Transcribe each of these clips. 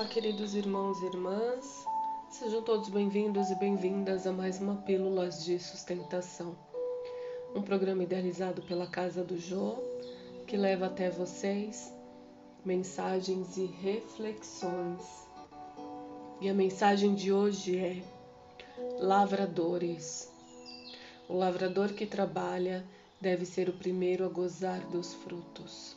Olá, queridos irmãos e irmãs, sejam todos bem-vindos e bem-vindas a mais uma Pílulas de Sustentação, um programa idealizado pela Casa do Jô que leva até vocês mensagens e reflexões. E a mensagem de hoje é: Lavradores. O lavrador que trabalha deve ser o primeiro a gozar dos frutos.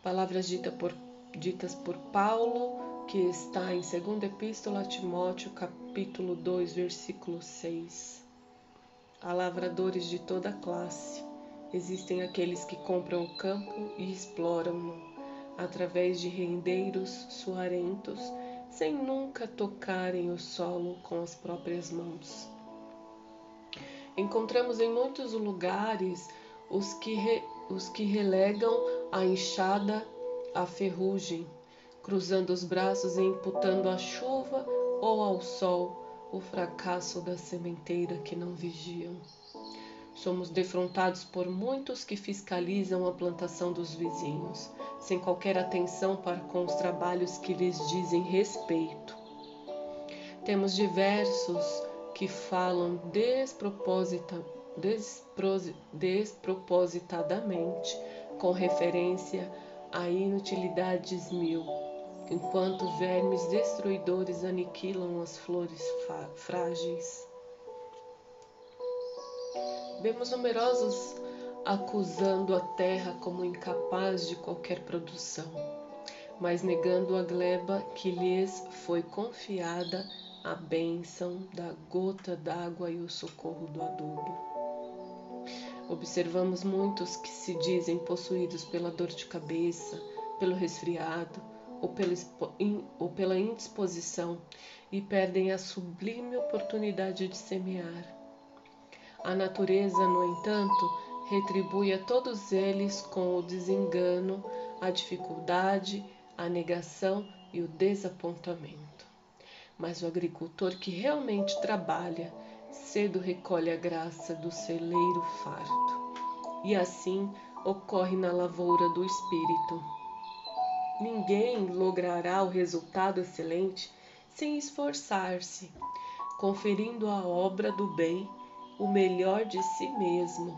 Palavras ditas por ditas por Paulo, que está em 2 Epístola a Timóteo, capítulo 2, versículo 6. Há lavradores de toda classe. Existem aqueles que compram o campo e exploram-no através de rendeiros suarentos, sem nunca tocarem o solo com as próprias mãos. Encontramos em muitos lugares os que, re, os que relegam a enxada a ferrugem, cruzando os braços e imputando à chuva ou ao sol o fracasso da sementeira que não vigiam. Somos defrontados por muitos que fiscalizam a plantação dos vizinhos, sem qualquer atenção para com os trabalhos que lhes dizem respeito. Temos diversos que falam desproposita, despropositadamente com referência a inutilidades mil, enquanto vermes destruidores aniquilam as flores frágeis. Vemos numerosos acusando a terra como incapaz de qualquer produção, mas negando a gleba que lhes foi confiada a bênção da gota d'água e o socorro do adubo. Observamos muitos que se dizem possuídos pela dor de cabeça, pelo resfriado ou pela, ou pela indisposição e perdem a sublime oportunidade de semear. A natureza, no entanto, retribui a todos eles com o desengano, a dificuldade, a negação e o desapontamento. Mas o agricultor que realmente trabalha, cedo recolhe a graça do celeiro farto. E assim ocorre na lavoura do espírito. Ninguém logrará o resultado excelente sem esforçar-se, conferindo à obra do bem o melhor de si mesmo.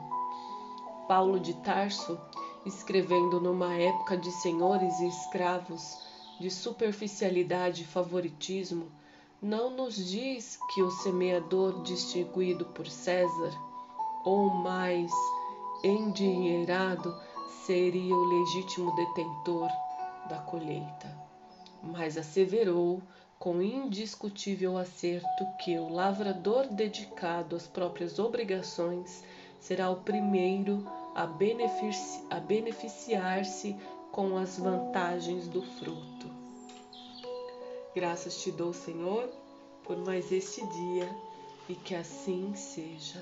Paulo de Tarso, escrevendo numa época de senhores e escravos, de superficialidade e favoritismo, não nos diz que o semeador distinguido por César, ou mais endinheirado, seria o legítimo detentor da colheita, mas asseverou com indiscutível acerto que o lavrador dedicado às próprias obrigações será o primeiro a, benefici a beneficiar-se com as vantagens do fruto. Graças te dou, Senhor, por mais este dia e que assim seja.